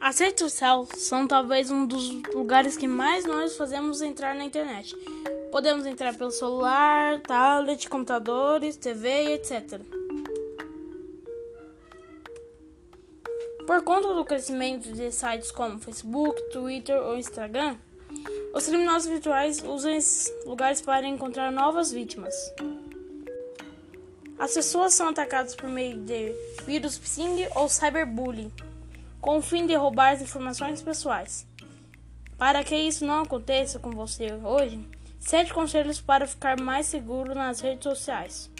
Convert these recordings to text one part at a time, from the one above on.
As redes sociais são talvez um dos lugares que mais nós fazemos entrar na internet. Podemos entrar pelo celular, tablet, computadores, TV, etc. Por conta do crescimento de sites como Facebook, Twitter ou Instagram, os criminosos virtuais usam esses lugares para encontrar novas vítimas. As pessoas são atacadas por meio de vírus phishing ou cyberbullying com o fim de roubar as informações pessoais. Para que isso não aconteça com você hoje, sete conselhos para ficar mais seguro nas redes sociais.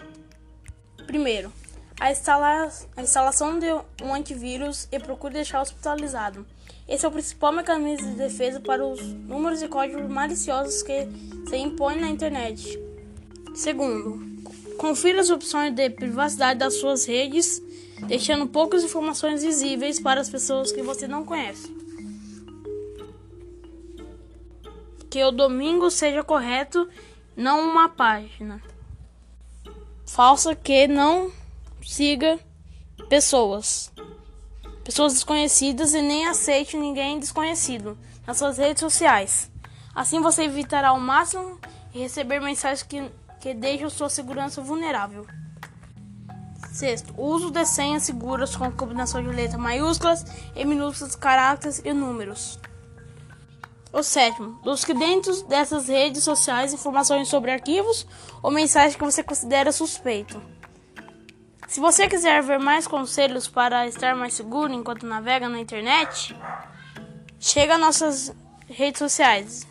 Primeiro, a, instala a instalação de um antivírus e procure deixar hospitalizado. Esse é o principal mecanismo de defesa para os números e códigos maliciosos que se impõem na internet. Segundo, confira as opções de privacidade das suas redes deixando poucas informações visíveis para as pessoas que você não conhece. Que o domingo seja correto, não uma página falsa que não siga pessoas, pessoas desconhecidas e nem aceite ninguém desconhecido nas suas redes sociais. Assim você evitará ao máximo receber mensagens que, que deixam sua segurança vulnerável. Sexto, uso de senhas seguras com combinação de letras maiúsculas e minúsculas, caracteres e números. O sétimo, busque dentro dessas redes sociais informações sobre arquivos ou mensagens que você considera suspeito. Se você quiser ver mais conselhos para estar mais seguro enquanto navega na internet, chega às nossas redes sociais.